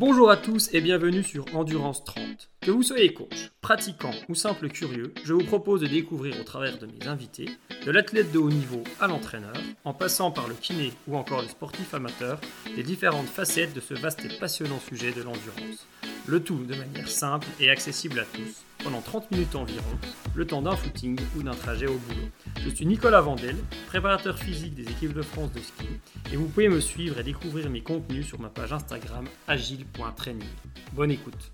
Bonjour à tous et bienvenue sur Endurance 30. Que vous soyez coach, pratiquant ou simple curieux, je vous propose de découvrir au travers de mes invités, de l'athlète de haut niveau à l'entraîneur, en passant par le kiné ou encore le sportif amateur, les différentes facettes de ce vaste et passionnant sujet de l'endurance. Le tout de manière simple et accessible à tous, pendant 30 minutes environ, le temps d'un footing ou d'un trajet au boulot. Je suis Nicolas Vandel, préparateur physique des équipes de France de ski, et vous pouvez me suivre et découvrir mes contenus sur ma page Instagram agile.training. Bonne écoute.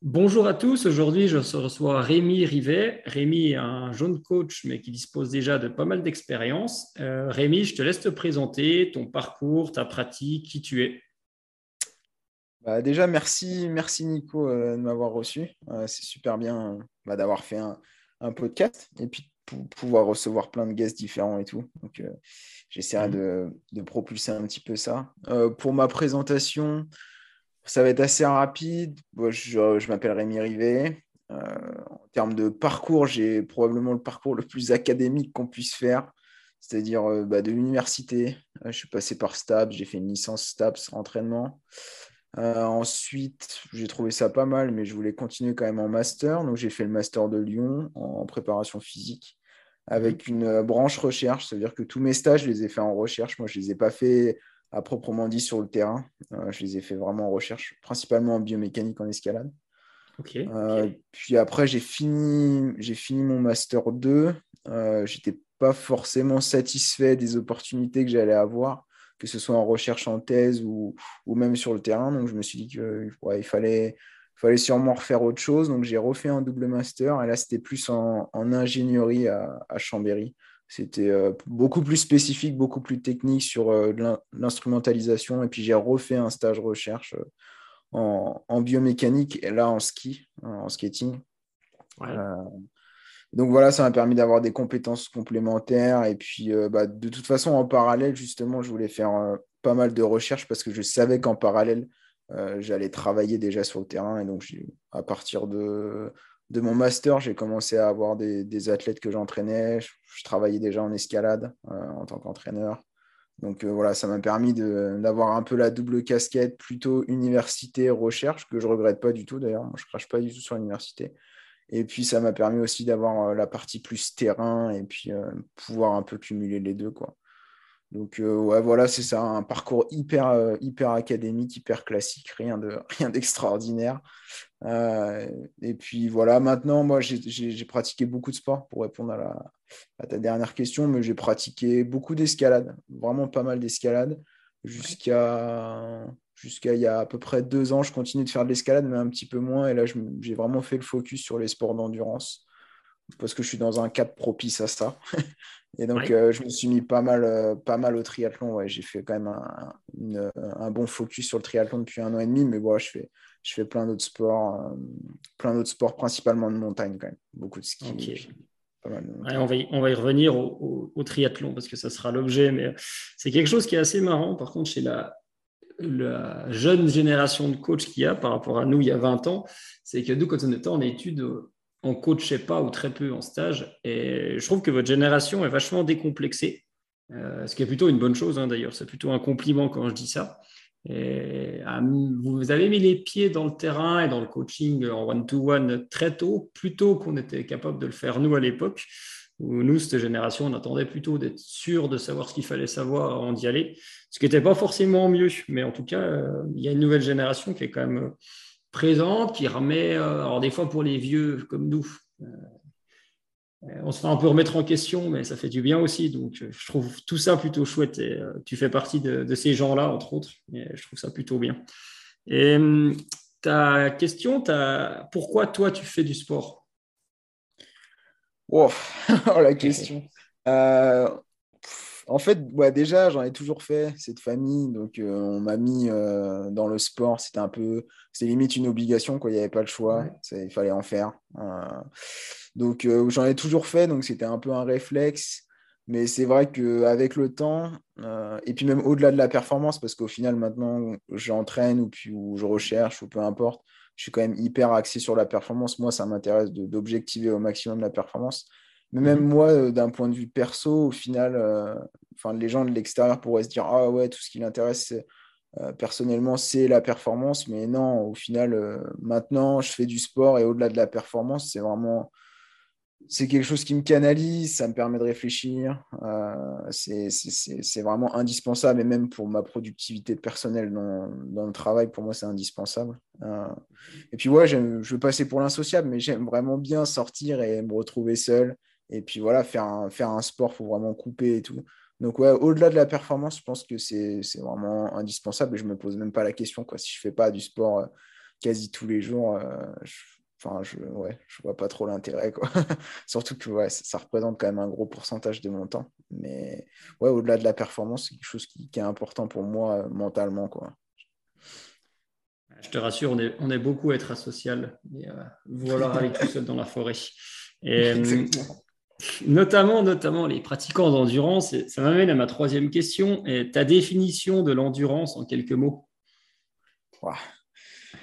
Bonjour à tous, aujourd'hui je reçois Rémi Rivet. Rémi est un jeune coach mais qui dispose déjà de pas mal d'expérience. Euh, Rémi, je te laisse te présenter ton parcours, ta pratique, qui tu es. Bah, déjà, merci, merci Nico euh, de m'avoir reçu. Euh, c'est super bien bah, d'avoir fait un, un, podcast et puis pour pouvoir recevoir plein de guests différents et tout. Donc, euh, j'essaierai mmh. de, propulser un petit peu ça. pour ma présentation, ça va être assez rapide. je, je m'appelle Rémi Rivet. en termes de parcours, j'ai probablement le parcours le plus académique qu'on puisse faire, c'est-à-dire bah, de l'université. je suis passé par STAPS, j'ai fait une licence STAPS entraînement. Euh, ensuite, j'ai trouvé ça pas mal, mais je voulais continuer quand même en master. Donc, j'ai fait le master de Lyon en préparation physique avec une euh, branche recherche. C'est-à-dire que tous mes stages, je les ai faits en recherche. Moi, je ne les ai pas faits à proprement dit sur le terrain. Euh, je les ai faits vraiment en recherche, principalement en biomécanique en escalade. puis après, j'ai fini, fini mon master 2. Je n'étais pas forcément satisfait des opportunités que j'allais avoir que ce soit en recherche en thèse ou, ou même sur le terrain. Donc, je me suis dit qu'il ouais, fallait, fallait sûrement refaire autre chose. Donc, j'ai refait un double master. Et là, c'était plus en, en ingénierie à, à Chambéry. C'était euh, beaucoup plus spécifique, beaucoup plus technique sur euh, l'instrumentalisation. Et puis, j'ai refait un stage recherche euh, en, en, biomécanique et là en ski, en skating. Ouais. Donc voilà, ça m'a permis d'avoir des compétences complémentaires. Et puis, euh, bah, de toute façon, en parallèle, justement, je voulais faire euh, pas mal de recherches parce que je savais qu'en parallèle, euh, j'allais travailler déjà sur le terrain. Et donc, à partir de, de mon master, j'ai commencé à avoir des, athlètes que j'entraînais. Je, travaillais déjà en escalade en tant qu'entraîneur. Donc voilà, ça m'a permis d'avoir un peu la double casquette, plutôt université-recherche, que je regrette pas du tout d'ailleurs. Moi, je ne crache pas du tout sur l'université. Et puis, ça m'a permis aussi d'avoir euh, la partie plus terrain et puis euh, pouvoir un peu cumuler les deux. Quoi. Donc, euh, ouais, voilà, c'est ça, un parcours hyper, hyper académique, hyper classique, rien, de, rien d'extraordinaire. et puis, voilà, maintenant, moi, j'ai, pratiqué beaucoup de sport pour répondre à, à ta dernière question, mais j'ai pratiqué beaucoup d'escalade, vraiment pas mal d'escalade, jusqu'à Jusqu'à il y a à peu près deux ans, je continue de faire de l'escalade, mais un petit peu moins. Et là, j'ai vraiment fait le focus sur les sports d'endurance parce que je suis dans un cadre propice à ça. et donc, euh, je me suis mis pas mal, euh, pas mal au triathlon. Ouais, j'ai fait quand même un, un, bon focus sur le triathlon depuis un an et demi, mais voilà, je fais, je fais plein d'autres sports, euh, plein d'autres sports, principalement de montagne quand même. Beaucoup de ski. on, va y, on va y revenir au, au triathlon parce que ça sera l'objet, mais c'est quelque chose qui est assez marrant. Par contre, chez la, la jeune génération de coachs qu'il y a par rapport à nous il y a 20 ans, c'est que nous, quand on était en études, on coachait pas ou très peu en stage. Et je trouve que votre génération est vachement décomplexée, euh, ce qui est plutôt une bonne chose hein, d'ailleurs. C'est plutôt un compliment quand je dis ça. Et, ah, vous avez mis les pieds dans le terrain et dans le coaching en one-to-one très tôt, plus tôt qu'on était capable de le faire nous à l'époque nous, cette génération, on attendait plutôt d'être sûr de savoir ce qu'il fallait savoir avant d'y aller, ce qui n'était pas forcément mieux, mais en tout cas, euh, il y a une nouvelle génération qui est quand même euh, présente, qui remet, euh, alors des fois pour les vieux comme nous, on se fait un peu remettre en question, mais ça fait du bien aussi, donc je trouve tout ça plutôt chouette, et tu fais partie de, ces gens-là, entre autres, et je trouve ça plutôt bien. Et ta question, pourquoi toi tu fais du sport? Oh, la question. Euh, en fait, déjà, j'en ai toujours fait, cette famille. Donc, euh, on m'a mis euh, dans le sport. C'était un peu, c'est limite une obligation, quoi. Il n'y avait pas le choix. Il fallait en faire. donc, j'en ai toujours fait. Donc, c'était un peu un réflexe. Mais c'est vrai qu'avec le temps, et puis même au-delà de la performance, parce qu'au final, maintenant, j'entraîne ou, puis, ou je recherche ou peu importe, je suis quand même hyper axé sur la performance. Moi, ça m'intéresse d'objectiver au maximum la performance. Mais même mhm. moi, euh, d'un point de vue perso, au final, euh, enfin, les gens de l'extérieur pourraient se dire Ah ouais, tout ce qui l'intéresse, personnellement, c'est la performance. Mais non, au final, maintenant, je fais du sport et au-delà de la performance, c'est vraiment c'est quelque chose qui me canalise, ça me permet de réfléchir. Euh, c'est vraiment indispensable, et même pour ma productivité personnelle dans, dans le travail, pour moi, c'est indispensable. Euh, et puis, ouais, je veux passer pour l'insociable, mais j'aime vraiment bien sortir et me retrouver seul. Et puis, voilà, faire un, faire un sport, pour vraiment couper et tout. Donc, ouais, au-delà de la performance, je pense que c'est vraiment indispensable et je ne me pose même pas la question. Quoi. Si je ne fais pas du sport euh, quasi tous les jours, je Enfin, je ouais, je vois pas trop l'intérêt. Quoi. Surtout que ouais, ça, représente quand même un gros pourcentage de mon temps. Mais ouais, au-delà de la performance, c'est quelque chose qui, est important pour moi euh, mentalement. Quoi. Je te rassure, on est, on est beaucoup à être asocial. Et, euh, voilà aller tout seul dans la forêt. Et, euh, notamment, notamment les pratiquants d'endurance. Ça m'amène à ma troisième question. Et ta définition de l'endurance en quelques mots?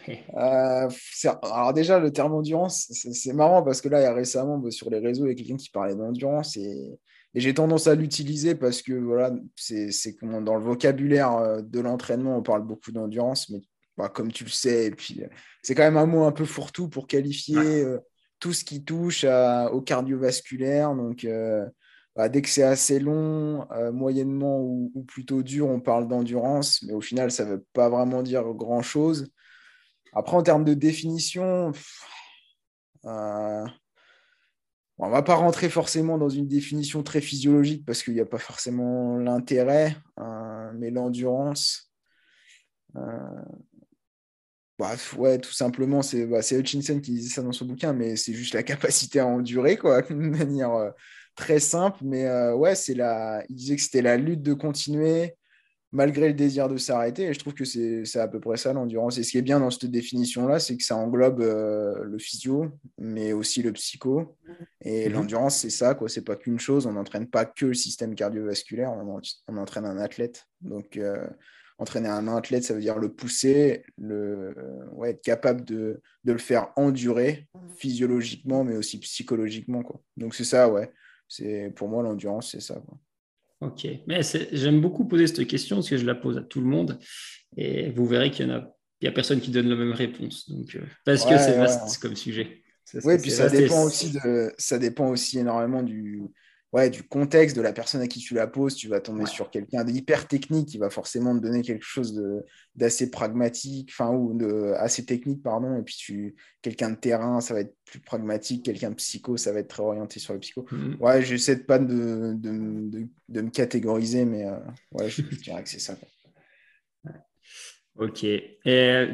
Euh, alors déjà, le terme endurance, c'est marrant parce que là, il y a récemment bah, sur les réseaux, il y a quelqu'un qui parlait d'endurance et, j'ai tendance à l'utiliser parce que voilà, c'est dans le vocabulaire euh, de l'entraînement, on parle beaucoup d'endurance, mais bah, comme tu le sais, et puis c'est quand même un mot un peu fourre-tout pour qualifier euh, tout ce qui touche au cardiovasculaire. Donc, bah, dès que c'est assez long, moyennement ou, ou, plutôt dur, on parle d'endurance, mais au final, ça ne veut pas vraiment dire grand-chose. Après, en termes de définition, euh, on ne va pas rentrer forcément dans une définition très physiologique parce qu'il n'y a pas forcément l'intérêt, euh, mais l'endurance. Euh, ouais, tout simplement, c'est bah, Hutchinson qui disait ça dans son bouquin, mais c'est juste la capacité à endurer, quoi, manière très simple. Mais ouais, c'est la... il disait que c'était la lutte de continuer malgré le désir de s'arrêter. Et je trouve que c'est à peu près ça l'endurance. Et ce qui est bien dans cette définition-là, c'est que ça englobe euh, le physio, mais aussi le psycho. Et mhm. l'endurance, c'est ça, quoi. C'est pas qu'une chose. On n'entraîne pas que le système cardiovasculaire, on, entraîne un athlète. Donc, euh, entraîner un athlète, ça veut dire le pousser, le, ouais, être capable de, de, le faire endurer physiologiquement, mais aussi psychologiquement. Quoi. Donc, c'est ça, ouais. Pour moi, l'endurance, c'est ça. Quoi. Ok, mais j'aime beaucoup poser cette question parce que je la pose à tout le monde et vous verrez qu'il y en a, il y a personne qui donne la même réponse. Donc, euh, parce que c'est vaste comme sujet. Oui, puis ça dépend, aussi de, ça dépend aussi énormément du, ouais, du contexte de la personne à qui tu la poses. Tu vas tomber sur quelqu'un d'hyper technique qui va forcément te donner quelque chose d'assez pragmatique, enfin, ou de, assez technique, pardon. Et puis tu, quelqu'un de terrain, ça va être plus pragmatique. Quelqu'un de psycho, ça va être très orienté sur le psycho. Mm-hmm. Ouais, j'essaie de pas de, de, de, me catégoriser, mais euh, ouais, je, dirais que c'est ça. Ok.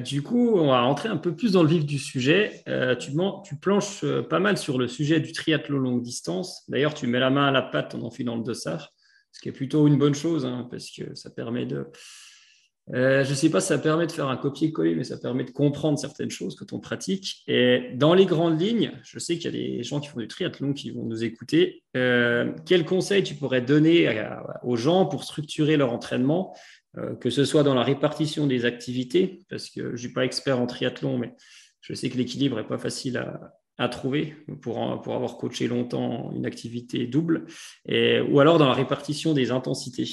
Du coup, on va rentrer un peu plus dans le vif du sujet. Euh, tu, planches euh, pas mal sur le sujet du triathlon longue distance. D'ailleurs, tu mets la main à la pâte en enfilant le dossard, ce qui est plutôt une bonne chose, hein, parce que ça permet de... Euh, je ne sais pas ça permet de faire un copier-coller, mais ça permet de comprendre certaines choses quand on pratique. Et dans les grandes lignes, je sais qu'il y a des gens qui font du triathlon qui vont nous écouter. quels conseils tu pourrais donner aux gens pour structurer leur entraînement que ce soit dans la répartition des activités, parce que je ne suis pas expert en triathlon, mais je sais que l'équilibre n'est pas facile à, trouver pour, pour, avoir coaché longtemps une activité double, ou alors dans la répartition des intensités.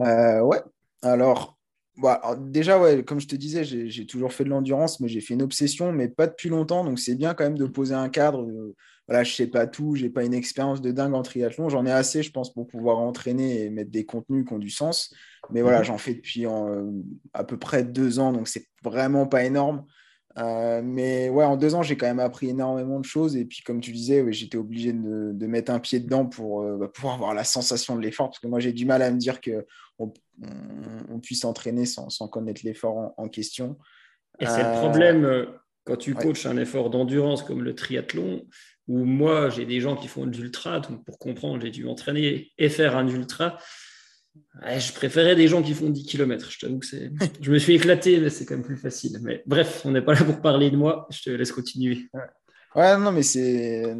Euh, ouais, alors, bah, déjà, ouais, comme je te disais, j'ai toujours fait de l'endurance, mais j'ai fait une obsession, mais pas depuis longtemps, donc c'est bien quand même de poser un cadre. De, voilà, je sais pas tout, j'ai pas une expérience de dingue en triathlon. J'en ai assez, je pense, pour pouvoir entraîner et mettre des contenus qui ont du sens. Mais voilà, mhm. j'en fais depuis euh, à peu près deux ans, donc c'est vraiment pas énorme. Euh, mais ouais, en deux ans, j'ai quand même appris énormément de choses. Et puis, comme tu disais, j'étais obligé de, de, mettre un pied dedans pour euh, bah, pouvoir avoir la sensation de l'effort. Parce que moi, j'ai du mal à me dire qu'on on, puisse entraîner sans, sans connaître l'effort en, question. Et c'est le problème quand tu coaches un effort d'endurance comme le triathlon, où moi, j'ai des gens qui font de l'ultra, donc pour comprendre, j'ai dû m'entraîner et faire un ultra. je préférais des gens qui font 10 km. Je t'avoue que c'est. Je me suis éclaté, mais c'est quand même plus facile. Mais bref, on n'est pas là pour parler de moi. Je te laisse continuer. Ouais, non, mais c'est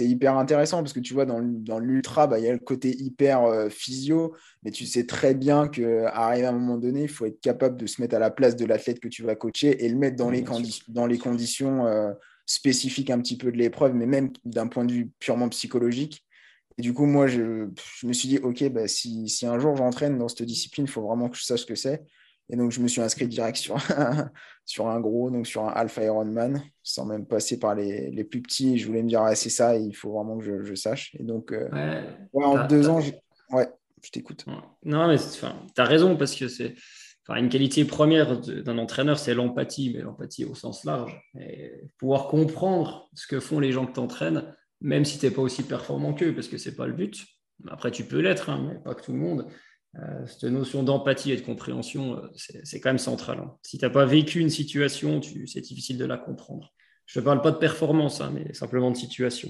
hyper intéressant parce que tu vois, dans, dans l'ultra, bah, il y a le côté hyper euh, physio, mais tu sais très bien qu'à à un moment donné, il faut être capable de se mettre à la place de l'athlète que tu vas coacher et le mettre dans, les, dans les conditions euh, spécifiques un petit peu de l'épreuve, mais même d'un point de vue purement psychologique. Et du coup, moi, je, me suis dit, OK, bah, si, si, un jour j'entraîne dans cette discipline, il faut vraiment que je sache ce que c'est. Et donc, je me suis inscrit direct sur un, sur un gros, donc sur un Alpha Ironman, sans même passer par les, les plus petits. Je voulais me dire, ah, c'est ça, il faut vraiment que je, je sache. Et donc, euh, en deux ans, ouais, je t'écoute. Non, mais tu as raison, parce que c'est une qualité première d'un entraîneur, c'est l'empathie, mais l'empathie au sens large. Pouvoir comprendre ce que font les gens que tu même si tu n'es pas aussi performant qu'eux, parce que ce n'est pas le but. Après, tu peux l'être, hein, mais pas que tout le monde. Euh, cette notion d'empathie et de compréhension, euh, c'est quand même central. Hein. Si tu n'as pas vécu une situation, c'est difficile de la comprendre. Je ne parle pas de performance, hein, mais simplement de situation.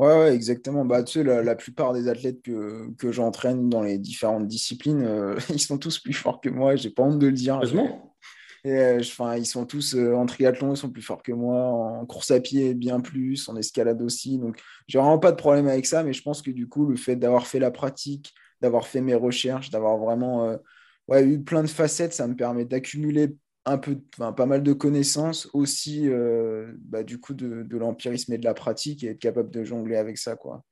Ouais, exactement. Bah, tu sais, la, plupart des athlètes que, que j'entraîne dans les différentes disciplines, euh, ils sont tous plus forts que moi. J'ai pas honte de le dire. Heureusement. Et, ils sont tous en triathlon, ils sont plus forts que moi. En course à pied, bien plus. En escalade aussi. Donc, j'ai vraiment pas de problème avec ça. Mais je pense que du coup, le fait d'avoir fait la pratique, d'avoir fait mes recherches, d'avoir vraiment euh, ouais, eu plein de facettes. Ça me permet d'accumuler un peu, pas mal de connaissances, aussi euh, bah, du coup de, l'empirisme et de la pratique et être capable de jongler avec ça. Quoi.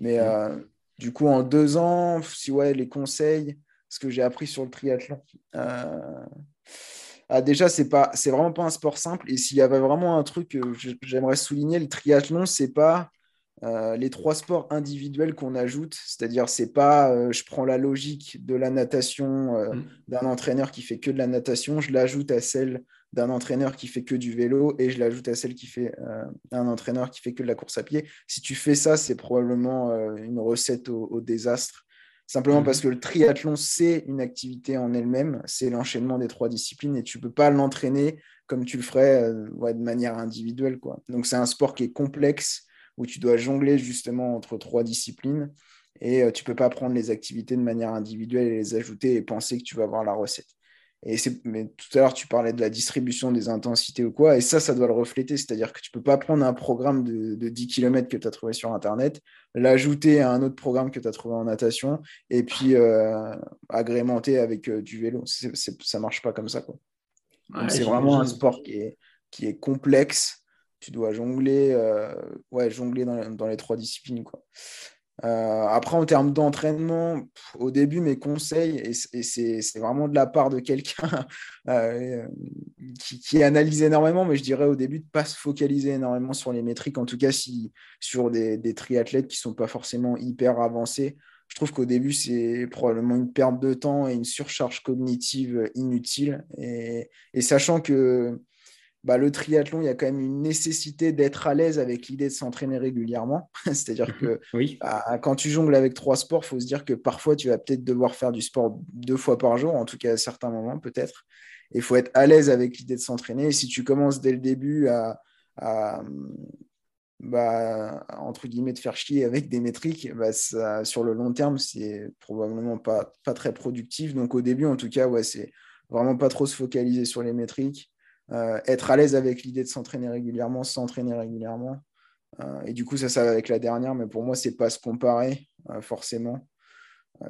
Mais euh, du coup, en deux ans, si ouais, les conseils, ce que j'ai appris sur le triathlon. Ah, déjà, c'est pas, c'est vraiment pas un sport simple. Et s'il y avait vraiment un truc que j'aimerais souligner, le triathlon, c'est pas euh, les trois sports individuels qu'on ajoute, c'est-à-dire c'est pas euh, je prends la logique de la natation euh, mm. d'un entraîneur qui fait que de la natation, je l'ajoute à celle d'un entraîneur qui fait que du vélo et je l'ajoute à celle qui fait un entraîneur qui fait que de la course à pied. Si tu fais ça, c'est probablement une recette au, désastre. Simplement mm. parce que le triathlon, c'est une activité en elle-même, c'est l'enchaînement des trois disciplines et tu peux pas l'entraîner comme tu le ferais de manière individuelle. Quoi. Donc c'est un sport qui est complexe, où tu dois jongler justement entre trois disciplines et euh, tu ne peux pas prendre les activités de manière individuelle et les ajouter et penser que tu vas avoir la recette. Et mais tout à l'heure, tu parlais de la distribution des intensités ou quoi, et ça, ça doit le refléter. C'est-à-dire que tu ne peux pas prendre un programme de, 10 km que tu as trouvé sur Internet, l'ajouter à un autre programme que tu as trouvé en natation, et puis euh, agrémenter avec euh, du vélo. ça ne marche pas comme ça. c'est vraiment un sport qui est, qui est complexe tu dois jongler, euh, ouais, jongler dans, les trois disciplines. Quoi. Euh, après, en termes d'entraînement, au début, mes conseils, et, c'est vraiment de la part de quelqu'un euh, qui, analyse énormément, mais je dirais au début de ne pas se focaliser énormément sur les métriques, en tout cas si, sur des, triathlètes qui ne sont pas forcément hyper avancés. Je trouve qu'au début, c'est probablement une perte de temps et une surcharge cognitive inutile. et sachant que bah, le triathlon, il y a quand même une nécessité d'être à l'aise avec l'idée de s'entraîner régulièrement. C'est-à-dire que bah, quand tu jongles avec trois sports, il faut se dire que parfois, tu vas peut-être devoir faire du sport deux fois par jour, en tout cas à certains moments peut-être. Il faut être à l'aise avec l'idée de s'entraîner. Et si tu commences dès le début à, bah, entre guillemets, de faire chier avec des métriques, bah, sur le long terme, c'est probablement pas, pas très productif. Donc au début, en tout cas, ouais, c'est vraiment pas trop se focaliser sur les métriques euh, être à l'aise avec l'idée de s'entraîner régulièrement, s'entraîner régulièrement. Euh, et du coup, ça, ça avec la dernière, mais pour moi, c'est pas se comparer euh, forcément.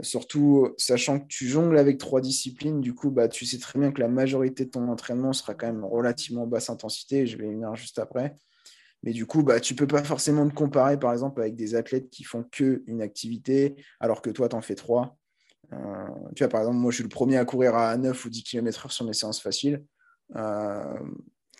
surtout, sachant que tu jongles avec trois disciplines, du coup, bah, tu sais très bien que la majorité de ton entraînement sera quand même relativement basse intensité. Je vais y venir juste après. Mais du coup, bah, tu ne peux pas forcément te comparer, par exemple, avec des athlètes qui font qu'une activité, alors que toi, tu en fais trois. tu vois, par exemple, moi, je suis le premier à courir à 9 ou 10 km/h sur mes séances faciles. Euh,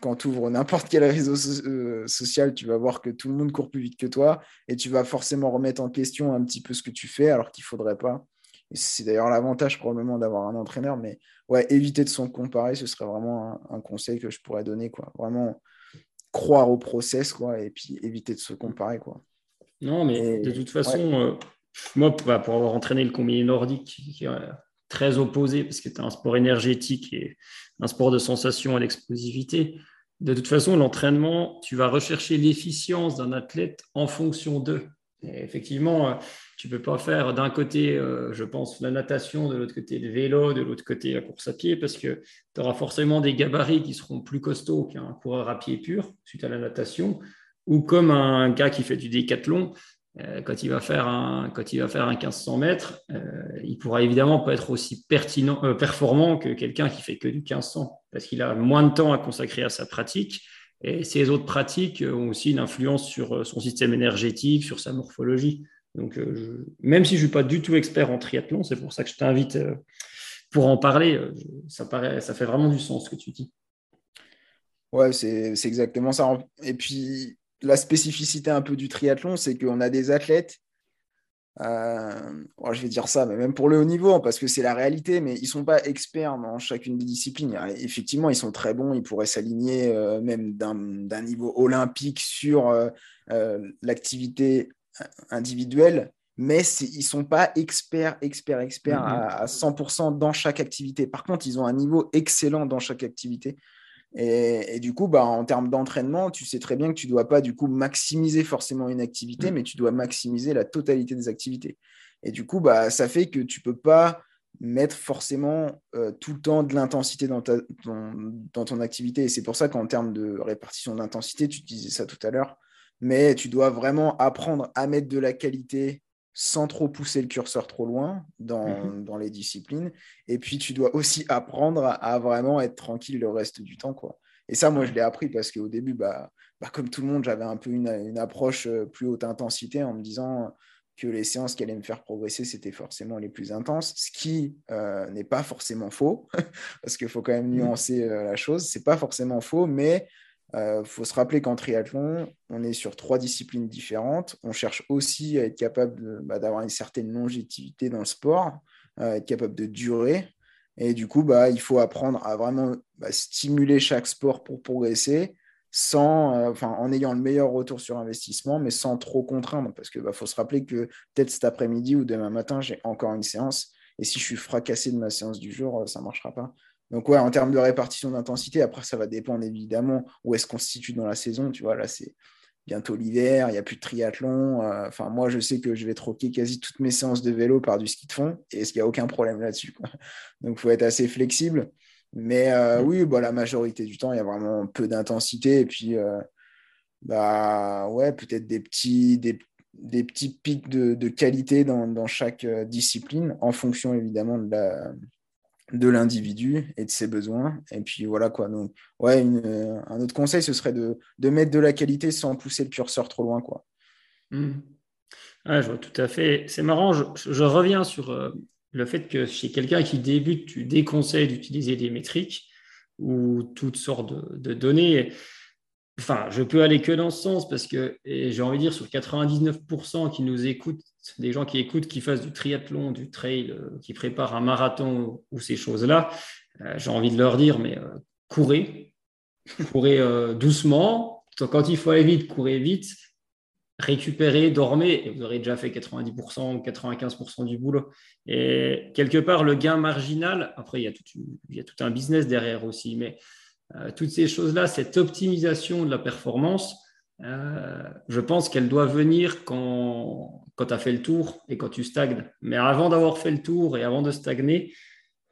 quand tu ouvres n'importe quel réseau euh, social, tu vas voir que tout le monde court plus vite que toi et tu vas forcément remettre en question un petit peu ce que tu fais alors qu'il ne faudrait pas. C'est d'ailleurs l'avantage probablement d'avoir un entraîneur, mais ouais, éviter de s'en comparer, ce serait vraiment un, conseil que je pourrais donner. Quoi. Vraiment croire au process quoi, et puis éviter de se comparer. Quoi. Non, mais de toute façon, euh, moi, pour avoir entraîné le combiné nordique, qui, très opposé parce que tu as un sport énergétique et un sport de sensation et d'explosivité. De toute façon, l'entraînement, tu vas rechercher l'efficience d'un athlète en fonction d'eux. effectivement, euh, tu ne peux pas faire d'un côté, euh, je pense, la natation, de l'autre côté le vélo, de l'autre côté la course à pied, parce que tu auras forcément des gabarits qui seront plus costauds qu'un coureur à pied pur suite à la natation, ou comme un gars qui fait du décathlon, quand il va faire un, quand il va faire un 1500 mètres, euh, il pourra évidemment pas être aussi pertinent, euh, performant que quelqu'un qui fait que du 1500 parce qu'il a moins de temps à consacrer à sa pratique et ses autres pratiques ont aussi une influence sur son système énergétique, sur sa morphologie. Donc, même si je suis pas du tout expert en triathlon, c'est pour ça que je t'invite pour en parler. ça, paraît, ça fait vraiment du sens ce que tu dis. Ouais, c'est exactement ça. Et puis, la spécificité un peu du triathlon, c'est qu'on a des athlètes euh, je vais dire ça, mais même pour le haut niveau, parce que c'est la réalité, mais ils ne sont pas experts dans chacune des disciplines. effectivement, ils sont très bons, ils pourraient s'aligner euh, même d'un niveau olympique sur euh, l'activité individuelle, mais ils ne sont pas experts, experts, experts mm-hmm. à 100% dans chaque activité. Par contre, ils ont un niveau excellent dans chaque activité. Et, du coup, bah, en termes d'entraînement, tu sais très bien que tu ne dois pas du coup maximiser forcément une activité, mm. mais tu dois maximiser la totalité des activités. Et du coup, bah, ça fait que tu ne peux pas mettre forcément euh, tout le temps de l'intensité dans, dans, ton activité. Et c'est pour ça qu'en termes de répartition d'intensité, tu disais ça tout à l'heure, mais tu dois vraiment apprendre à mettre de la qualité sans trop pousser le curseur trop loin mhm. dans, les disciplines. Et puis, tu dois aussi apprendre à, vraiment être tranquille le reste du temps. Quoi. Et ça, moi, je l'ai appris parce qu'au début, bah, bah, comme tout le monde, j'avais un peu une, approche euh, plus haute intensité en me disant que les séances qui allaient me faire progresser, c'était forcément les plus intenses, ce qui euh, n'est pas forcément faux, parce qu'il faut quand même mhm. nuancer euh, la chose. C'est pas forcément faux, mais il euh, faut se rappeler qu'en triathlon, on est sur trois disciplines différentes. On cherche aussi à être capable bah, d'avoir une certaine longévité dans le sport, euh, être capable de durer. Et du coup, bah, il faut apprendre à vraiment bah, stimuler chaque sport pour progresser, sans, euh, en ayant le meilleur retour sur investissement, mais sans trop contraindre. Parce qu'il faut se rappeler que peut-être cet après-midi ou demain matin, j'ai encore une séance. Et si je suis fracassé de ma séance du jour, ça ne marchera pas. Donc, ouais, en termes de répartition d'intensité, après, ça va dépendre évidemment où est-ce qu'on se situe dans la saison. Tu vois, là, c'est bientôt l'hiver, il n'y a plus de triathlon. Euh, enfin, moi, je sais que je vais troquer quasi toutes mes séances de vélo par du ski de fond et il n'y a aucun problème là-dessus. Donc, il faut être assez flexible. Mais euh, oui, bah, la majorité du temps, il y a vraiment peu d'intensité. Et puis, euh, bah, ouais, peut-être des petits, des, petits pics de, qualité dans, dans, chaque discipline, en fonction évidemment de la, de l'individu et de ses besoins. Et puis voilà quoi. Donc, ouais, euh, un autre conseil, ce serait de, mettre de la qualité sans pousser le curseur trop loin. Quoi. Hmm. je vois tout à fait. C'est marrant, je, reviens sur euh, le fait que chez quelqu'un qui débute, tu déconseilles d'utiliser des métriques ou toutes sortes de, de données. Enfin, je peux aller que dans ce sens parce que j'ai envie de dire sur 99% qui nous écoutent, des gens qui écoutent, qui fassent du triathlon, du trail, euh, qui préparent un marathon ou ces choses-là, euh, j'ai envie de leur dire, mais euh, courez, courez doucement. Quand il faut aller vite, courez vite, récupérez, dormez, et vous aurez déjà fait 90% ou 95% du boulot. Et quelque part, le gain marginal, après, il y a tout, il y a tout un business derrière aussi, mais toutes ces choses-là, cette optimisation de la performance, euh, je pense qu'elle doit venir quand, quand tu as fait le tour et quand tu stagnes. Mais avant d'avoir fait le tour et avant de stagner,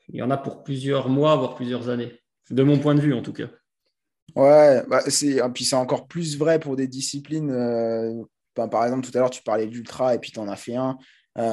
il y en a pour plusieurs mois, voire plusieurs années. De mon point de vue, en tout cas. Ouais, bah c'est, puis c'est encore plus vrai pour des disciplines. Euh, par exemple, tout à l'heure, tu parlais d'ultra et puis tu en as fait un.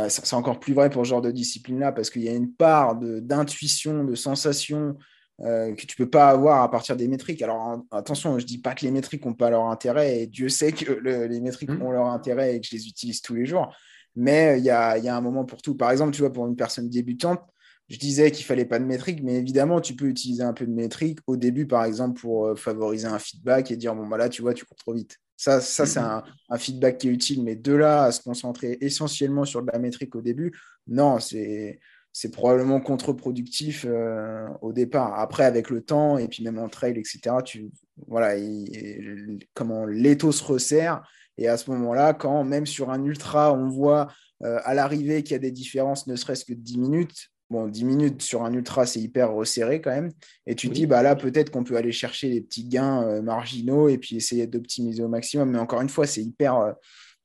c'est encore plus vrai pour ce genre de discipline-là parce qu'il y a une part d'intuition, de, de sensation, euh, que tu peux pas avoir à partir des métriques. Alors attention, je dis pas que les métriques n'ont pas leur intérêt, et Dieu sait que les métriques mmh. ont leur intérêt et que je les utilise tous les jours, mais il y a, y a, un moment pour tout. Par exemple, tu vois, pour une personne débutante, je disais qu'il fallait pas de métriques, mais évidemment, tu peux utiliser un peu de métriques au début, par exemple, pour euh, favoriser un feedback et dire, bon, bah là, tu vois, tu cours trop vite. Ça, ça c'est mmh. un, feedback qui est utile, mais de là à se concentrer essentiellement sur de la métrique au début, non, c'est c'est probablement contre-productif euh, au départ. Après, avec le temps et puis même en trail, etc., tu, voilà, comment l'étau se resserre. Et à ce moment-là, quand même sur un ultra, on voit euh, à l'arrivée qu'il y a des différences, ne serait-ce que de 10 minutes, bon, 10 minutes sur un ultra, c'est hyper resserré quand même. Et tu te dis, bah là, peut-être qu'on peut aller chercher des petits gains euh, marginaux et puis essayer d'optimiser au maximum. Mais encore une fois, c'est hyper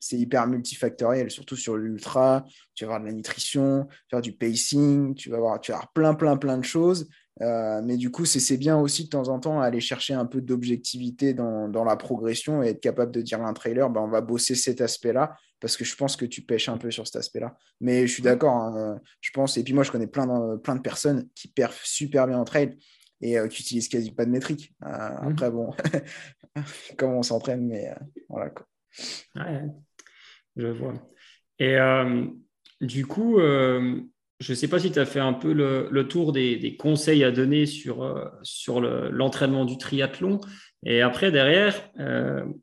c'est hyper multifactoriel, surtout sur l'ultra. Tu vas avoir de la nutrition, tu vas avoir du pacing, tu vas avoir, tu vas avoir plein, plein, plein de choses. Euh, mais du coup, c'est bien aussi de temps en temps aller chercher un peu d'objectivité dans, dans, la progression et être capable de dire à un trailer, ben, on va bosser cet aspect-là, parce que je pense que tu pêches un peu sur cet aspect-là. Mais je suis d'accord, hein, je pense, et puis moi, je connais plein de, plein de personnes qui perfent super bien en trail et euh, qui utilisent quasi pas de métrique. Euh, mmh. Après, bon, comment on s'entraîne, mais voilà. Quoi. Je vois. Et du coup, je ne sais pas si tu as fait un peu le, tour des, conseils à donner sur, sur l'entraînement du triathlon. Et après, derrière,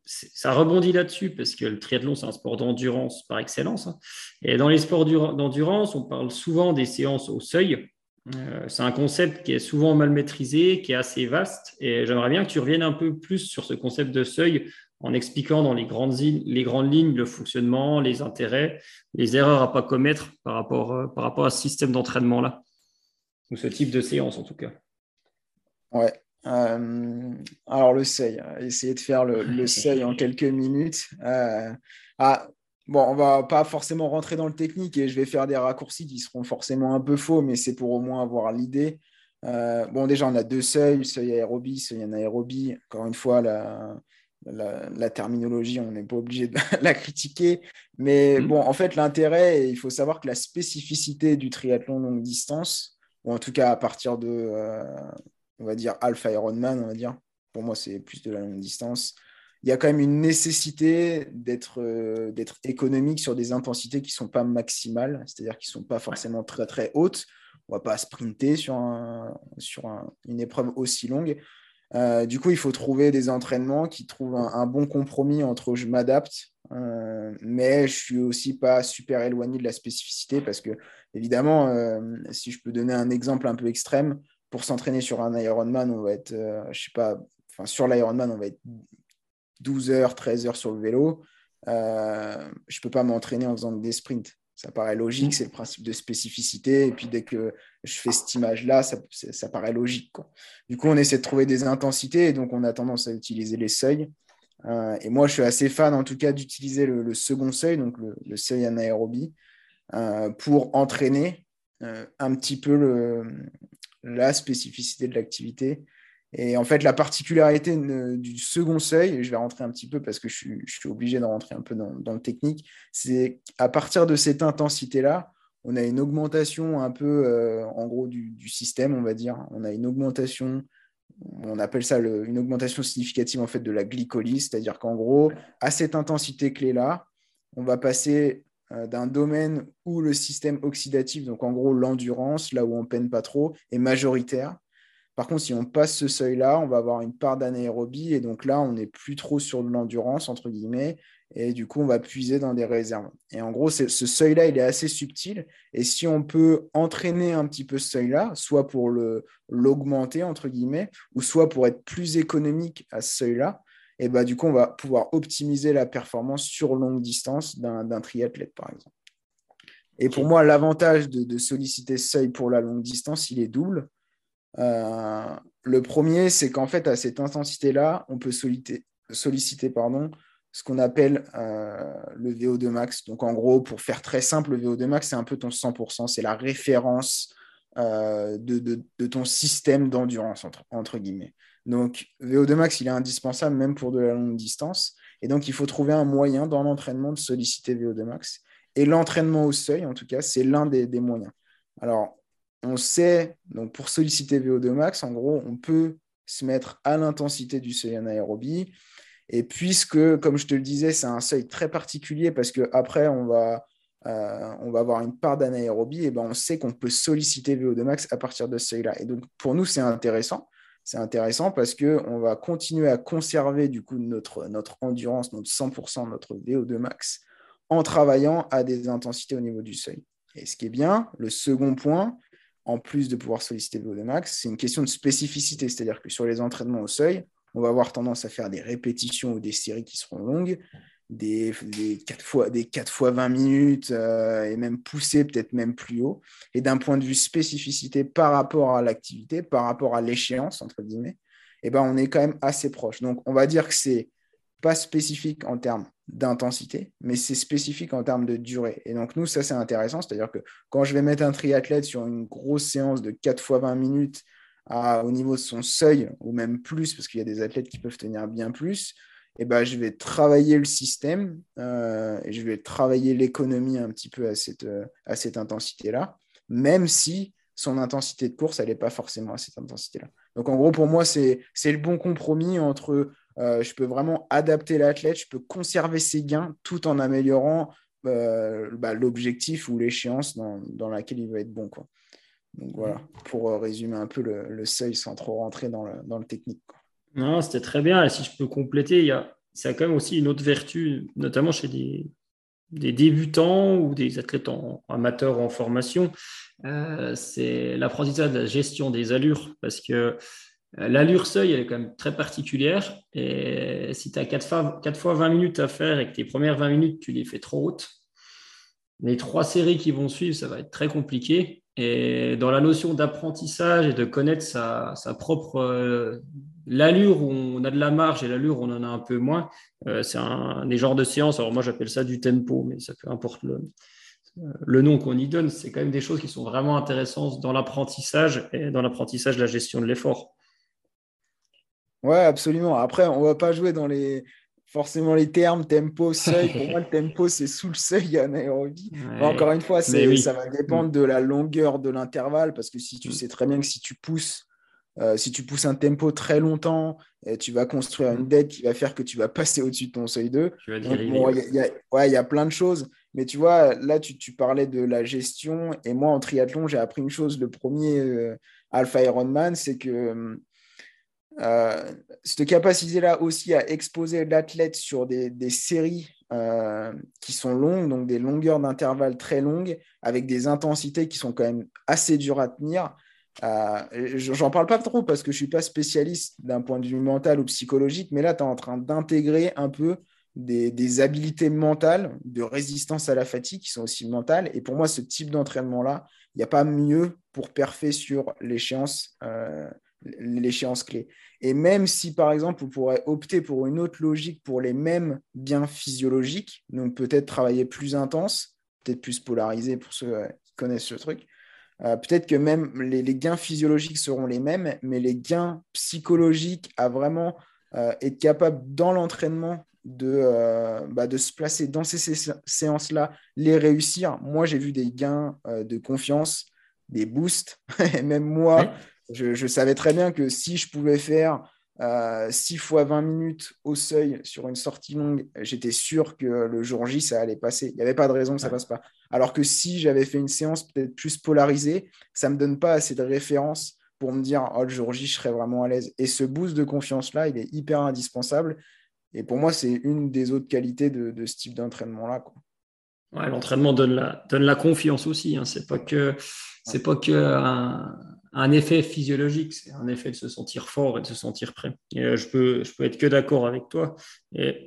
ça rebondit là-dessus parce que le triathlon, c'est un sport d'endurance par excellence. Hein. Et dans les sports d'endurance, on parle souvent des séances au seuil. Euh, c'est un concept qui est souvent mal maîtrisé, qui est assez vaste, et j'aimerais bien que tu reviennes un peu plus sur ce concept de seuil en expliquant dans les grandes, les grandes lignes le fonctionnement, les intérêts, les erreurs à pas commettre par rapport, euh, par rapport à ce système d'entraînement-là, ou ce type de séance en tout cas. Ouais. Euh, alors le seuil, essayer de faire le, seuil en quelques minutes. ah, Bon, on va pas forcément rentrer dans le technique et je vais faire des raccourcis qui seront forcément un peu faux, mais c'est pour au moins avoir l'idée. Euh, bon, déjà, on a deux seuils, seuil aérobie, seuil anaérobie. Encore une fois, la, la, terminologie, on n'est pas obligé de la critiquer. Mais mm. bon, en fait, l'intérêt, il faut savoir que la spécificité du triathlon longue distance, ou en tout cas à partir de, euh, on va dire, Alpha Ironman, on va dire, pour moi, c'est plus de la longue distance, il y a quand même une nécessité d'être euh, économique sur des intensités qui ne sont pas maximales, c'est-à-dire qui ne sont pas forcément très très hautes. On ne va pas sprinter sur, un, sur une épreuve aussi longue. Euh, du coup, il faut trouver des entraînements qui trouvent un, bon compromis entre je m'adapte, euh, mais je suis aussi pas super éloigné de la spécificité parce que, évidemment, si je peux donner un exemple un peu extrême, pour s'entraîner sur un Ironman, on va être, je sais pas, enfin sur l'Ironman, on va être 12 heures, 13 heures sur le vélo, euh, je peux pas m'entraîner en faisant des sprints. Ça paraît logique, c'est le principe de spécificité. Et puis dès que je fais cette image-là, ça, paraît logique. Du coup, on essaie de trouver des intensités et donc on a tendance à utiliser les seuils. Euh, et moi, je suis assez fan en tout cas d'utiliser le, second seuil, donc le, seuil anaérobie, euh, pour entraîner un petit peu la spécificité de l'activité et en fait, la particularité du second seuil, et je vais rentrer un petit peu parce que je suis, obligé de rentrer un peu dans, le technique, c'est à partir de cette intensité-là, on a une augmentation un peu, euh, en gros, du, système, on va dire. On a une augmentation, on appelle ça une augmentation significative en fait de la glycolyse, c'est-à-dire qu'en gros, à cette intensité clé-là, on va passer euh, d'un domaine où le système oxydatif, donc en gros l'endurance, là où on peine pas trop, est majoritaire, par contre, si on passe ce seuil-là, on va avoir une part d'anaérobie et donc là, on n'est plus trop sur de l'endurance, entre guillemets, et du coup, on va puiser dans des réserves. Et en gros, ce seuil-là, il est assez subtil. Et si on peut entraîner un petit peu ce seuil-là, soit pour l'augmenter, entre guillemets, ou soit pour être plus économique à ce seuil-là, et bah, du coup, on va pouvoir optimiser la performance sur longue distance d'un triathlète, par exemple. Et pour moi, l'avantage de, de solliciter ce seuil pour la longue distance, il est double. Euh, le premier, c'est qu'en fait, à cette intensité-là, on peut solliciter, solliciter pardon, ce qu'on appelle euh, le VO2 max. Donc, en gros, pour faire très simple, le VO2 max, c'est un peu ton 100%, c'est la référence euh, de, ton système d'endurance, entre, guillemets. Donc, VO2 max, il est indispensable même pour de la longue distance. Et donc, il faut trouver un moyen dans l'entraînement de solliciter VO2 max. Et l'entraînement au seuil, en tout cas, c'est l'un des, des moyens. Alors, on sait, donc pour solliciter VO2 max, en gros, on peut se mettre à l'intensité du seuil anaérobie. Et puisque, comme je te le disais, c'est un seuil très particulier parce qu'après, on va, euh, on va avoir une part d'anaérobie, et ben on sait qu'on peut solliciter VO2 max à partir de ce seuil-là. Et donc, pour nous, c'est intéressant. C'est intéressant parce qu'on va continuer à conserver du coup notre, notre endurance, notre 100%, notre VO2 max, en travaillant à des intensités au niveau du seuil. Et ce qui est bien, le second point, en plus de pouvoir solliciter le VO2 max, c'est une question de spécificité, c'est-à-dire que sur les entraînements au seuil, on va avoir tendance à faire des répétitions ou des séries qui seront longues, des, 4 fois, des 4 fois 20 minutes euh, et même pousser peut-être même plus haut. Et d'un point de vue spécificité par rapport à l'activité, par rapport à l'échéance, entre guillemets, eh ben, on est quand même assez proche. Donc, on va dire que c'est pas spécifique en termes d'intensité, mais c'est spécifique en termes de durée. Et donc, nous, ça, c'est intéressant. C'est-à-dire que quand je vais mettre un triathlète sur une grosse séance de 4 fois 20 minutes au niveau de son seuil, ou même plus, parce qu'il y a des athlètes qui peuvent tenir bien plus, eh ben, je vais travailler le système euh, et je vais travailler l'économie un petit peu à cette, à cette intensité-là, même si son intensité de course, elle n'est pas forcément à cette intensité-là. Donc, en gros, pour moi, c'est le bon compromis entre euh, je peux vraiment adapter l'athlète, je peux conserver ses gains tout en améliorant bah, l'objectif ou l'échéance dans, laquelle il va être bon. Quoi. Donc voilà, pour résumer un peu le, seuil sans trop rentrer dans le, dans le technique. Non, c'était très bien. Et si je peux compléter, il y a, ça a quand même aussi une autre vertu, notamment chez des, des débutants ou des athlètes en, amateurs ou en formation, euh, c'est l'apprentissage de la gestion des allures. Parce que euh, l'allure seuil, est quand même très particulière. Et si tu as 4 fois, 4 fois 20 minutes à faire et que tes premières 20 minutes, tu les fais trop hautes, les trois séries qui vont suivre, ça va être très compliqué. Et dans la notion d'apprentissage et de connaître sa, propre euh, l'allure où on a de la marge et l'allure où on en a un peu moins, euh, c'est un des genres de séances. Alors moi j'appelle ça du tempo, mais ça peu importe le nom qu'on y donne. C'est quand même des choses qui sont vraiment intéressantes dans l'apprentissage et dans l'apprentissage de la gestion de l'effort. Ouais, absolument. Après, on va pas jouer dans les forcément les termes tempo, seuil. Pour moi, le tempo, c'est sous le seuil anaérobie. Encore une fois, ça va dépendre de la longueur de l'intervalle parce que si tu mm. sais très bien que si tu pousses, euh, si tu pousses un tempo très longtemps, et tu vas construire une mm. dette qui va faire que tu vas passer au-dessus de ton seuil 2. Il y, a plein de choses. Mais tu vois, là, tu, parlais de la gestion. Et moi, en triathlon, j'ai appris une chose. Le premier euh, Alpha Ironman, c'est que euh, cette capacité-là aussi à exposer l'athlète sur des, séries euh, qui sont longues, donc des longueurs d'intervalle très longues, avec des intensités qui sont quand même assez dures à tenir. Euh, J'en parle pas trop parce que je suis pas spécialiste d'un point de vue mental ou psychologique, mais là, tu es en train d'intégrer un peu des, des, habilités mentales de résistance à la fatigue qui sont aussi mentales. Et pour moi, ce type d'entraînement-là, il n'y a pas mieux pour perfer sur l'échéance l'échéance clé. Et même si, par exemple, vous pourrez opter pour une autre logique pour les mêmes biens physiologiques, donc peut-être travailler plus intense, peut-être plus polarisé pour ceux euh, qui connaissent ce truc, euh, peut-être que même les, gains physiologiques seront les mêmes, mais les gains psychologiques à vraiment euh, être capable dans l'entraînement de, bah, de se placer dans ces, séances-là, les réussir. Moi, j'ai vu des gains de confiance, des boosts, et même moi, je, savais très bien que si je pouvais faire 6 euh, fois 20 minutes au seuil sur une sortie longue, j'étais sûr que le jour J, ça allait passer. Il n'y avait pas de raison que ça ne passe pas. Alors que si j'avais fait une séance peut-être plus polarisée, ça ne me donne pas assez de références pour me dire, oh, le jour J, je serais vraiment à l'aise. Et ce boost de confiance-là, il est hyper indispensable. Et pour moi, c'est une des autres qualités de, ce type d'entraînement-là. Ouais, l'entraînement donne la, donne la confiance aussi. Hein. C'est pas que, pas que un, un effet physiologique, c'est un effet de se sentir fort et de se sentir prêt. Euh, je peux, je peux être que d'accord avec toi.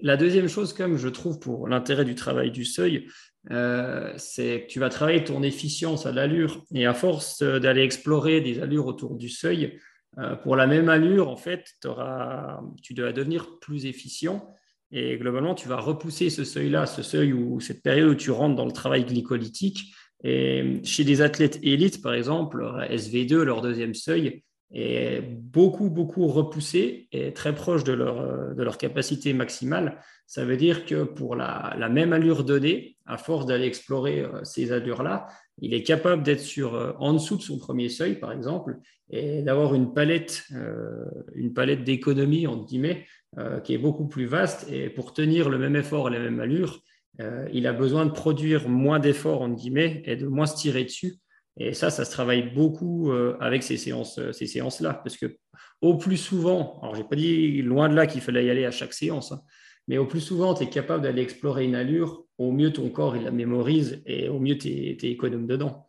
La deuxième chose, comme je trouve, pour l'intérêt du travail du seuil, euh, c'est que tu vas travailler ton efficience à l'allure. Et à force d'aller explorer des allures autour du seuil, euh, pour la même allure, en fait, tu dois devenir plus efficient. Et globalement, tu vas repousser ce seuil-là, ce seuil ou cette période où tu rentres dans le travail glycolytique et chez des athlètes élites, par exemple, SV2, leur deuxième seuil, est beaucoup, beaucoup repoussé et très proche de leur, de leur capacité maximale. Ça veut dire que pour la, la même allure donnée, à force d'aller explorer euh, ces allures-là, il est capable d'être sur, euh, en dessous de son premier seuil, par exemple, et d'avoir une palette, euh, palette d'économie, entre guillemets, qui est beaucoup plus vaste. Et pour tenir le même effort et la même allure, euh, il a besoin de produire moins d'efforts, en guillemets, et de moins se tirer dessus. Et ça, ça se travaille beaucoup euh, avec ces séances, euh, ces séances-là, parce que au plus souvent, alors j'ai pas dit loin de là qu'il fallait y aller à chaque séance, hein, mais au plus souvent, tu es capable d'aller explorer une allure, au mieux ton corps il la mémorise et au mieux tu es, économe dedans.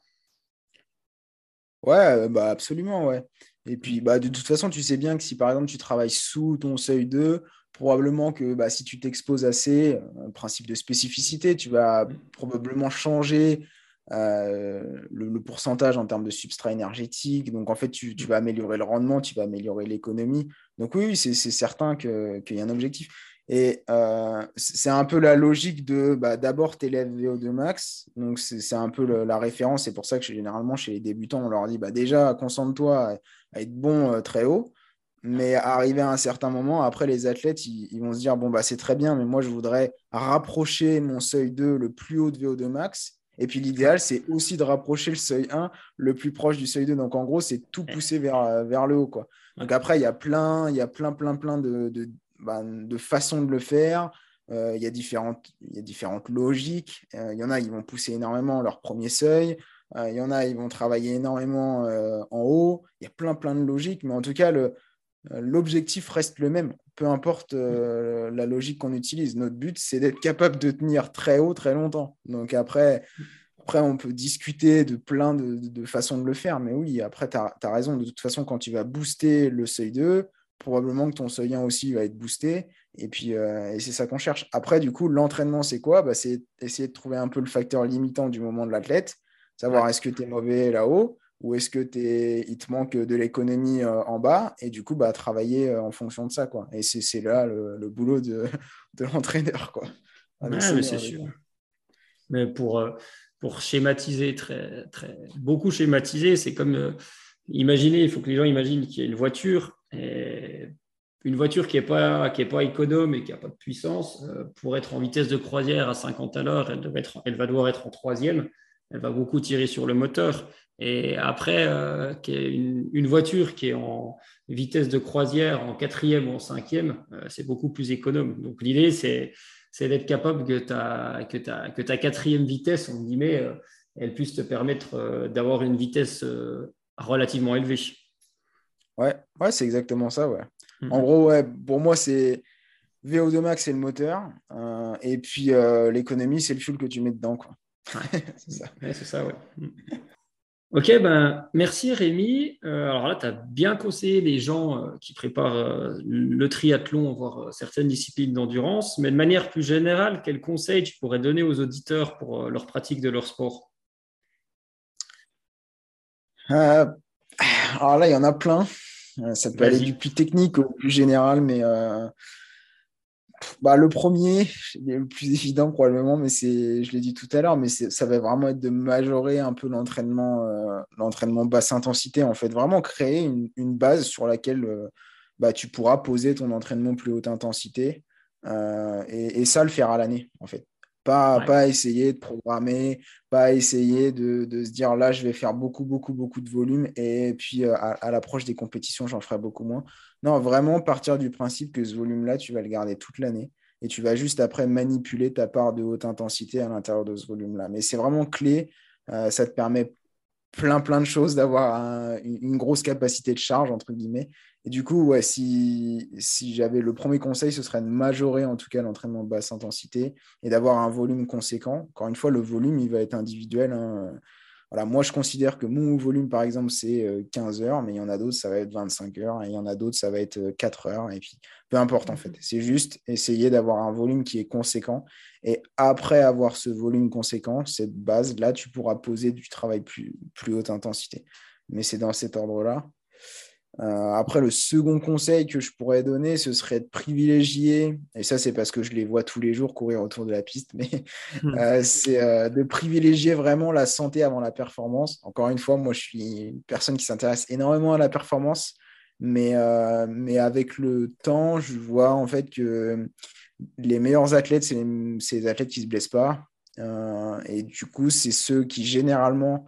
Ouais, bah absolument, ouais. Et puis, bah, de toute façon, tu sais bien que si par exemple tu travailles sous ton seuil 2, probablement que bah, si tu t'exposes assez, un principe de spécificité, tu vas probablement changer euh, le, pourcentage en termes de substrat énergétique. Donc, en fait, tu, vas améliorer le rendement, tu vas améliorer l'économie. Donc, oui, c'est certain qu'il y a un objectif. Et euh, c'est un peu la logique de bah, d'abord t'élèves VO2 max. Donc, c'est un peu la référence. C'est pour ça que généralement, chez les débutants, on leur dit bah, déjà, concentre-toi à, être bon euh, très haut. Mais arrivé à un certain moment, après, les athlètes, ils, vont se dire bon, bah, c'est très bien, mais moi, je voudrais rapprocher mon seuil 2 le plus haut de VO2 max. Et puis, l'idéal, c'est aussi de rapprocher le seuil 1 le plus proche du seuil 2. Donc, en gros, c'est tout pousser vers, vers le haut. Quoi. Donc, après, il y a plein, il y a plein, plein, plein de, de, bah, de façons de le faire. il, y a différentes, il y a différentes logiques. il y en a, ils vont pousser énormément leur premier seuil. il y en a, ils vont travailler énormément en haut. Il y a plein, plein de logiques. Mais en tout cas, l'objectif reste le même. Peu importe la logique qu'on utilise. Notre but, c'est d'être capable de tenir très haut, très longtemps. Donc après, après, on peut discuter de plein de, façons de le faire, mais oui, après, tu as, raison. De toute façon, quand tu vas booster le seuil 2, probablement que ton seuil 1 aussi va être boosté. Et puis, euh, c'est ça qu'on cherche. Après, du coup, l'entraînement, c'est quoi? Bah, C'est essayer de trouver un peu le facteur limitant du moment de l'athlète. Savoir est-ce que tu es mauvais là-haut ou est-ce que il te manque de l'économie euh, en bas et du coup bah, travailler euh, en fonction de ça quoi. Et c'est là le, boulot de, l'entraîneur quoi. Mais c'est sûr. Mais pour pour schématiser, très, très, beaucoup schématiser, c'est comme euh, imaginer, il faut que les gens imaginent qu'il y a une voiture, et une voiture qui n'est pas, qui est pas économe et qui n'a pas de puissance, euh, pour être en vitesse de croisière à 50 à l'heure, elle, elle va devoir être en troisième, elle va beaucoup tirer sur le moteur. Et après, euh, une, une, voiture qui est en vitesse de croisière en quatrième ou en cinquième, c'est beaucoup plus économe. Donc l'idée, c'est d'être capable que ta, que, ta, que ta quatrième vitesse, on guillemets, euh, elle puisse te permettre euh, d'avoir une vitesse euh, relativement élevée. Ouais, ouais c'est exactement ça. Ouais. Mm-hmm. En gros, ouais, pour moi, c'est VO2 max, c'est le moteur. et puis l'économie, c'est le fuel que tu mets dedans. Quoi. c'est ça. c'est ça, ouais. Mm. Ok, ben, merci Rémi. Euh, alors là, tu as bien conseillé les gens euh, qui préparent euh, le triathlon, voire certaines disciplines d'endurance, mais de manière plus générale, quels conseils tu pourrais donner aux auditeurs pour leur pratique de leur sport? Alors là, il y en a plein. Ça peut aller du plus technique au plus général, mais bah, le premier, le plus évident probablement, mais c'est, je l'ai dit tout à l'heure, mais ça va vraiment être de majorer un peu l'entraînement, euh, l'entraînement basse intensité, en fait, vraiment créer une, base sur laquelle euh, bah, tu pourras poser ton entraînement plus haute intensité euh, et, et, ça le faire à l'année, en fait. Pas, pas essayer de programmer, pas essayer de, de, se dire là, je vais faire beaucoup, beaucoup, beaucoup de volume et puis à, à l'approche des compétitions, j'en ferai beaucoup moins. Non, vraiment partir du principe que ce volume-là, tu vas le garder toute l'année et tu vas juste après manipuler ta part de haute intensité à l'intérieur de ce volume-là. Mais c'est vraiment clé. Euh, ça te permet plein, plein de choses, d'avoir une grosse capacité de charge, entre guillemets. Et du coup, ouais, si, si j'avais le premier conseil, ce serait de majorer en tout cas l'entraînement de basse intensité et d'avoir un volume conséquent. Encore une fois, le volume, il va être individuel. Hein. Voilà, moi, je considère que mon volume, par exemple, c'est 15 euh, heures, mais il y en a d'autres, ça va être 25 heures, et il y en a d'autres, ça va être 4 euh, heures. Et puis, peu importe, en fait. C'est juste essayer d'avoir un volume qui est conséquent. Et après avoir ce volume conséquent, cette base-là, tu pourras poser du travail plus, plus haute intensité. Mais c'est dans cet ordre-là. Euh, après, le second conseil que je pourrais donner, ce serait de privilégier, et ça c'est parce que je les vois tous les jours courir autour de la piste, mais euh, c'est euh, de privilégier vraiment la santé avant la performance. Encore une fois, moi je suis une personne qui s'intéresse énormément à la performance, mais, mais avec le temps, je vois en fait que les meilleurs athlètes, c'est les, athlètes qui ne se blessent pas. et du coup, c'est ceux qui généralement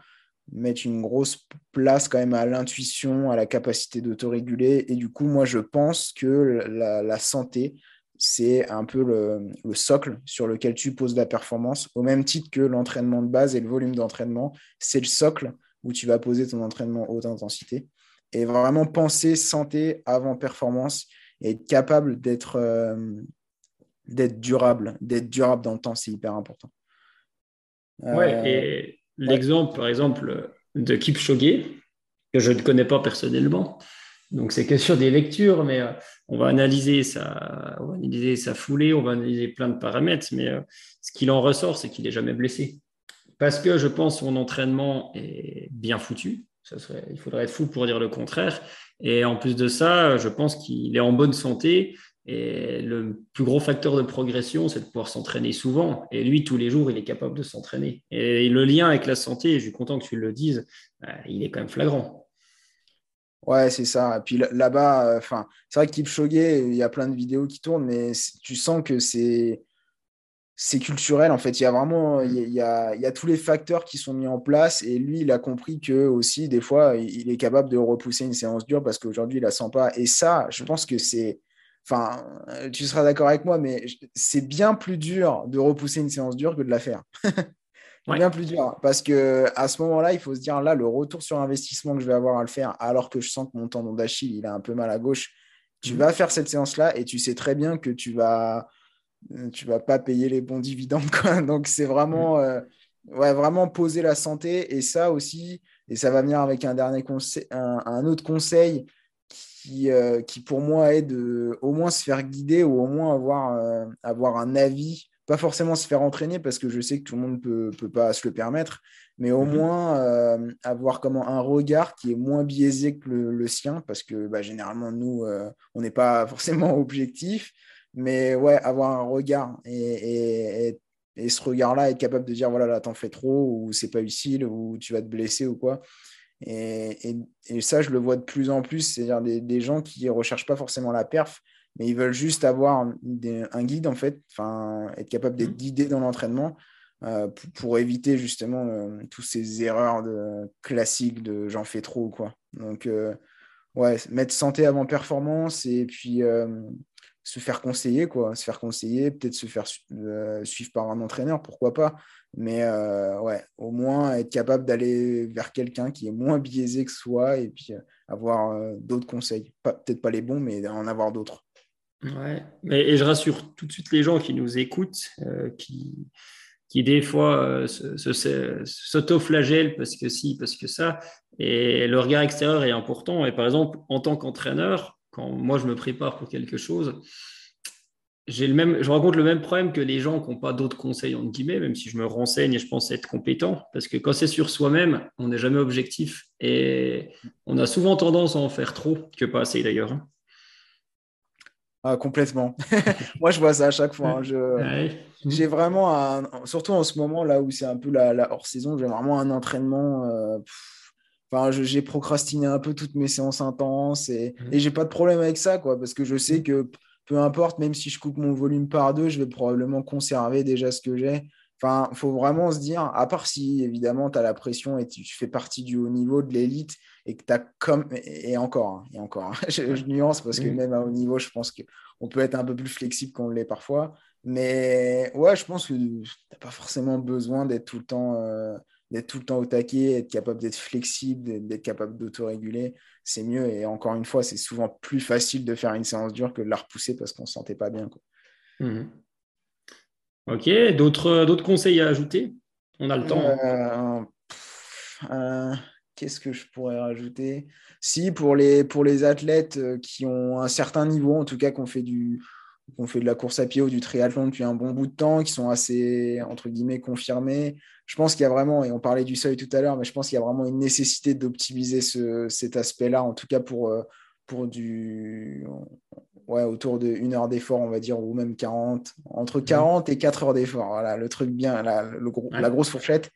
mettre une grosse place quand même à l'intuition, à la capacité d'autoréguler. Et du coup, moi, je pense que la, santé, c'est un peu le, socle sur lequel tu poses la performance, au même titre que l'entraînement de base et le volume d'entraînement, c'est le socle où tu vas poser ton entraînement haute intensité. Et vraiment penser santé avant performance et être capable d'être euh, d'être durable, d'être durable dans le temps, c'est hyper important. Ouais, euh, et l'exemple, par exemple, de Kipchoge, que je ne connais pas personnellement. Donc, c'est que sur des lectures, mais euh, on va, analyser sa, on va analyser sa foulée, on va analyser plein de paramètres, mais euh, ce qu'il en ressort, c'est qu'il n'est jamais blessé. Parce que je pense son entraînement est bien foutu. Ça serait, il faudrait être fou pour dire le contraire. Et en plus de ça, je pense qu'il est en bonne santé et le plus gros facteur de progression, c'est de pouvoir s'entraîner souvent. Et lui, tous les jours, il est capable de s'entraîner. Et le lien avec la santé, je suis content que tu le dises, euh, il est quand même flagrant. Ouais, c'est ça. Et puis là-bas, euh, enfin, c'est vrai que Kipchoge, il y a plein de vidéos qui tournent, mais tu sens que c'est c'est culturel en fait. Il y a vraiment il y a, il y a, tous les facteurs qui sont mis en place et lui, il a compris que aussi des fois, il est capable de repousser une séance dure parce qu'aujourd'hui, il la sent pas. Et ça, je pense que c'est enfin, tu seras d'accord avec moi, mais c'est bien plus dur de repousser une séance dure que de la faire. bien plus dur. Parce que à ce moment-là, il faut se dire là, le retour sur investissement que je vais avoir à le faire, alors que je sens que mon tendon d'Achille, il a un peu mal à gauche, tu mm. vas faire cette séance-là et tu sais très bien que tu vas tu vas pas payer les bons dividendes. Quoi. Donc c'est vraiment, mm. euh, ouais, vraiment poser la santé. Et ça aussi, et ça va venir avec un dernier conseil, un, autre conseil qui, euh, qui pour moi est de au moins se faire guider ou au moins avoir, euh, avoir un avis pas forcément se faire entraîner parce que je sais que tout le monde ne peut, peut, pas se le permettre, mais au mhm. moins euh, avoir comment un regard qui est moins biaisé que le, sien parce que bah, généralement, nous, euh, on n'est pas forcément objectif, mais ouais, avoir un regard et, et, et, ce regard-là, être capable de dire voilà, là, t'en fais trop ou c'est pas utile ou tu vas te blesser ou quoi. Et, ça, je le vois de plus en plus, c'est-à-dire des, des gens qui ne recherchent pas forcément la perf, mais ils veulent juste avoir un guide, en fait, être capable d'être mmh. guidé dans l'entraînement euh, pour, éviter justement euh, toutes ces erreurs de, classiques de j'en fais trop. Quoi. Donc, euh, ouais, mettre santé avant performance et puis se faire conseiller, quoi. Se faire conseiller, peut-être se faire suivre par un entraîneur, pourquoi pas. Mais ouais, au moins être capable d'aller vers quelqu'un qui est moins biaisé que soi et puis avoir d'autres conseils. Peut-être pas les bons, mais en avoir d'autres. Ouais, et, je rassure tout de suite les gens qui nous écoutent, euh, qui, qui des fois euh, s'autoflagellent parce que si, parce que ça. Et le regard extérieur est important. Et par exemple, en tant qu'entraîneur, quand moi je me prépare pour quelque chose, j'ai le même, je rencontre le même problème que les gens qui n'ont pas d'autres conseils, entre guillemets, même si je me renseigne et je pense être compétent. Parce que quand c'est sur soi-même, on n'est jamais objectif. Et on a souvent tendance à en faire trop, que pas assez d'ailleurs. Hein. Ah, complètement. Moi, je vois ça à chaque fois. Hein. J'ai vraiment, un, surtout en ce moment là où c'est un peu la, hors-saison, j'ai vraiment un entraînement. Euh, enfin, j'ai procrastiné un peu toutes mes séances intenses et, mmh. et j'ai pas de problème avec ça, quoi, parce que je sais mmh. que peu importe, même si je coupe mon volume par deux, je vais probablement conserver déjà ce que j'ai. Enfin, il faut vraiment se dire, à part si évidemment tu as la pression et tu fais partie du haut niveau, de l'élite, et que tu as comme. Et encore, hein, et encore, hein, je, nuance parce que même à haut niveau, je pense qu'on peut être un peu plus flexible qu'on l'est parfois. Mais ouais, je pense que tu n'as pas forcément besoin d'être tout le temps. Euh, d'être tout le temps au taquet, être capable d'être flexible, d'être capable d'autoréguler, c'est mieux. Et encore une fois, c'est souvent plus facile de faire une séance dure que de la repousser parce qu'on ne se sentait pas bien. Quoi. Mmh. Ok, d'autres conseils à ajouter? On a le temps. Euh, euh, qu'est-ce que je pourrais rajouter? Si, pour les, pour les athlètes euh, qui ont un certain niveau, en tout cas, qu'on fait, du, fait de la course à pied ou du triathlon depuis un bon bout de temps, qui sont assez, entre guillemets, confirmés, je pense qu'il y a vraiment, et on parlait du seuil tout à l'heure, mais je pense qu'il y a vraiment une nécessité d'optimiser ce, cet aspect-là, en tout cas pour, euh, pour du. Ouais, autour de une heure d'effort, on va dire, ou même 40, entre 40 et 4 heures d'effort. Voilà, le truc bien, la, le la grosse fourchette.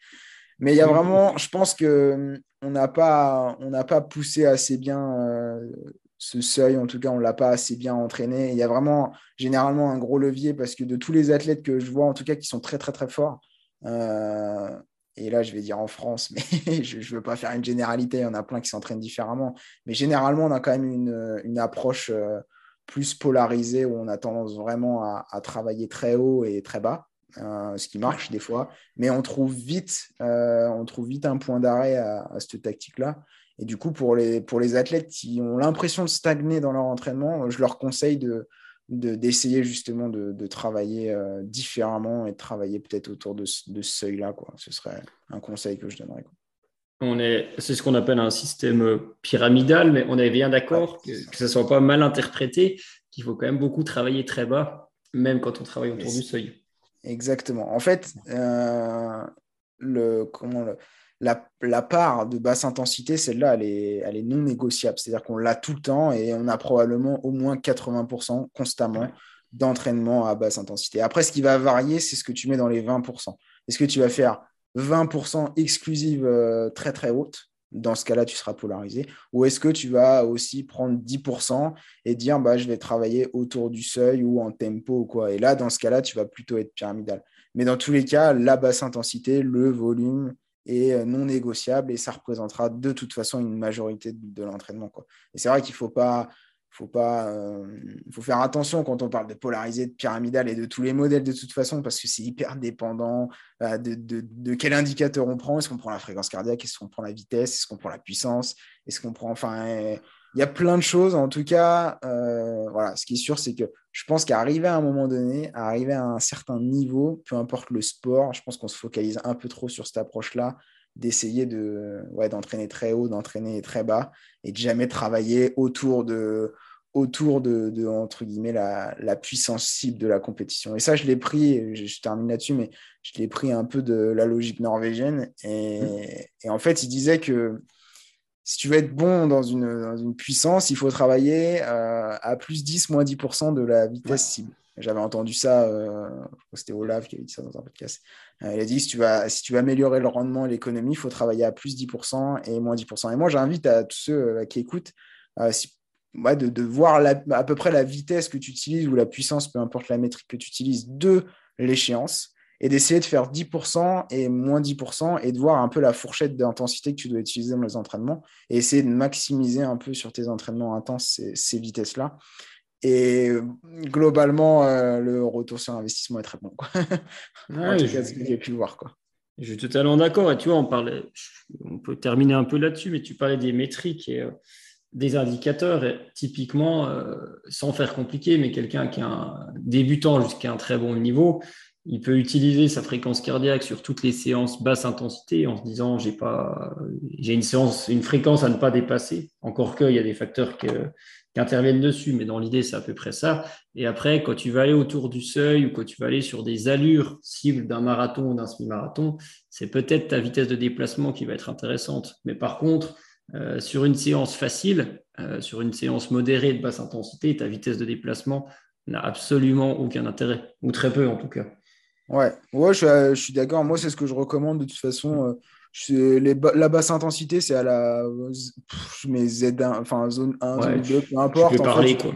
Mais il y a vraiment, je pense que on n'a pas, on n'a pas poussé assez bien euh, ce seuil. En tout cas, on l'a pas assez bien entraîné. Il y a vraiment généralement un gros levier parce que de tous les athlètes que je vois, en tout cas, qui sont très très très forts. Euh, et là, je vais dire en France, mais je ne veux pas faire une généralité. Il y en a plein qui s'entraînent différemment. Mais généralement, on a quand même une, approche euh, plus polarisée où on a tendance vraiment à, travailler très haut et très bas. Euh, ce qui marche des fois, mais on trouve vite, on trouve vite un point d'arrêt à, cette tactique-là. Et du coup, pour les, pour les athlètes qui ont l'impression de stagner dans leur entraînement, je leur conseille de, d'essayer justement de, travailler euh, différemment et de travailler peut-être autour de, ce seuil-là. Quoi. Ce serait un conseil que je donnerais. On est, c'est ce qu'on appelle un système pyramidal, mais on est bien d'accord que, que ce ne soit pas mal interprété, qu'il faut quand même beaucoup travailler très bas, même quand on travaille autour du seuil. Exactement. En fait, euh, le, comment la, part de basse intensité, celle-là, elle est, elle est non négociable. C'est-à-dire qu'on l'a tout le temps et on a probablement au moins 80% constamment d'entraînement à basse intensité. Après, ce qui va varier, c'est ce que tu mets dans les 20%. Est-ce que tu vas faire 20% exclusive euh, très très haute? Dans ce cas-là, tu seras polarisé Ou est-ce que tu vas aussi prendre 10% et dire bah, je vais travailler autour du seuil ou en tempo ou quoi? Et là, dans ce cas-là, tu vas plutôt être pyramidal. Mais dans tous les cas, la basse intensité, le volume est euh, non négociable et ça représentera de toute façon une majorité de, l'entraînement. Et c'est vrai qu'il faut pas, pas, faut faire attention quand on parle de polarisé, de pyramidal et de tous les modèles de toute façon, parce que c'est hyper dépendant de, de, quel indicateur on prend. Est-ce qu'on prend la fréquence cardiaque? Est-ce qu'on prend la vitesse? Est-ce qu'on prend la puissance? Est-ce qu'on prend, enfin, il y a plein de choses. En tout cas, voilà, ce qui est sûr, c'est que je pense qu'arriver à un moment donné, à arriver à un certain niveau, peu importe le sport, je pense qu'on se focalise un peu trop sur cette approche-là d'essayer de ouais, d'entraîner très haut, d'entraîner très bas et de jamais travailler autour de autour de, entre guillemets la, la, puissance cible de la compétition. Et ça, je l'ai pris, je, termine là-dessus, mais je l'ai pris un peu de la logique norvégienne. Et, et, en fait, il disait que si tu veux être bon dans une, dans une puissance, il faut travailler euh, à plus 10, moins 10% de la vitesse cible. J'avais entendu ça, euh, c'était Olaf qui avait dit ça dans un podcast. Euh, il a dit si tu, vas, si tu veux améliorer le rendement et l'économie, il faut travailler à plus 10% et moins 10%. Et moi, j'invite à tous ceux qui écoutent de, de, voir à peu près la vitesse que tu utilises ou la puissance, peu importe la métrique que tu utilises, de l'échéance et d'essayer de faire 10% et moins 10% et de voir un peu la fourchette d'intensité que tu dois utiliser dans les entraînements et essayer de maximiser un peu sur tes entraînements intenses ces, ces vitesses-là. Et globalement, euh, le retour sur investissement est très bon. Quoi. en tout cas, ce que j'ai pu voir. Quoi. Je suis totalement d'accord. Et tu vois, on, parlait, on peut terminer un peu là-dessus, mais tu parlais des métriques et euh, des indicateurs. Et typiquement, euh, sans faire compliqué, mais quelqu'un qui est un débutant jusqu'à un très bon niveau, il peut utiliser sa fréquence cardiaque sur toutes les séances basse intensité en se disant j'ai pas j'ai une séance une fréquence à ne pas dépasser. Encore qu'il y a des facteurs qui interviennent dessus mais dans l'idée c'est à peu près ça. Et après quand tu vas aller autour du seuil ou quand tu vas aller sur des allures cibles d'un marathon ou d'un semi-marathon c'est peut-être ta vitesse de déplacement qui va être intéressante. Mais par contre euh, sur une séance facile euh, sur une séance modérée de basse intensité ta vitesse de déplacement n'a absolument aucun intérêt. Ou très peu en tout cas Ouais, ouais je, suis, d'accord. Moi, c'est ce que je recommande de toute façon. Euh, les, la basse intensité, c'est à la je mets Z1, enfin zone 1, zone 2, peu importe. Je peux parler, quoi.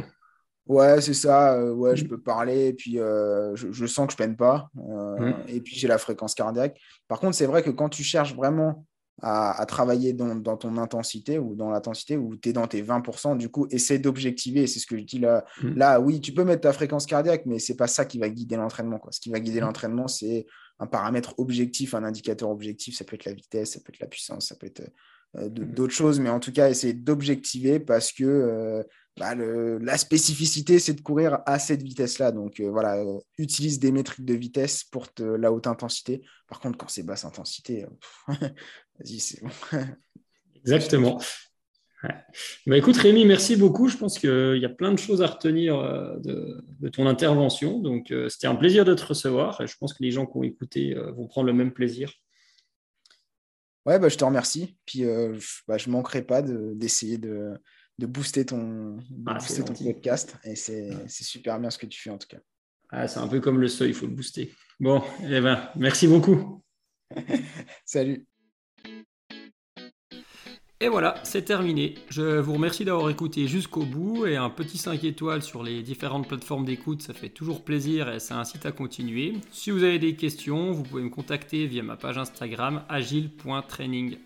Ouais, c'est ça. Euh, ouais, je mm. peux parler. Et puis, euh, je, sens que je peine pas. Mm. Et puis, j'ai la fréquence cardiaque. Par contre, c'est vrai que quand tu cherches vraiment à, travailler dans, ton intensité ou dans l'intensité où tu es dans tes 20%, du coup, essaie d'objectiver. C'est ce que je dis là. Mm. Là, oui, tu peux mettre ta fréquence cardiaque, mais c'est pas ça qui va guider l'entraînement. Ce qui va guider mm. l'entraînement, c'est un paramètre objectif, un indicateur objectif. Ça peut être la vitesse, ça peut être la puissance, ça peut être euh, mm. d'autres choses, mais en tout cas, essayer d'objectiver parce que euh, bah, la spécificité, c'est de courir à cette vitesse-là. Donc euh, voilà, utilise des métriques de vitesse pour la haute intensité. Par contre, quand c'est basse intensité, vas-y, c'est bon. Exactement. Bah, écoute Rémi, merci beaucoup. Je pense qu'il y a plein de choses à retenir de, ton intervention. Donc c'était un plaisir de te recevoir et je pense que les gens qui ont écouté vont prendre le même plaisir. Ouais, bah, je te remercie. Puis je ne manquerai pas d'essayer de, de booster ton, ah, ton podcast. Et c'est super bien ce que tu fais en tout cas. Ah, c'est un peu comme le seuil, il faut le booster. Bon, eh ben, merci beaucoup. Salut. Et voilà, c'est terminé. Je vous remercie d'avoir écouté jusqu'au bout et un petit 5 étoiles sur les différentes plateformes d'écoute, ça fait toujours plaisir et ça incite à continuer. Si vous avez des questions, vous pouvez me contacter via ma page Instagram agile.training.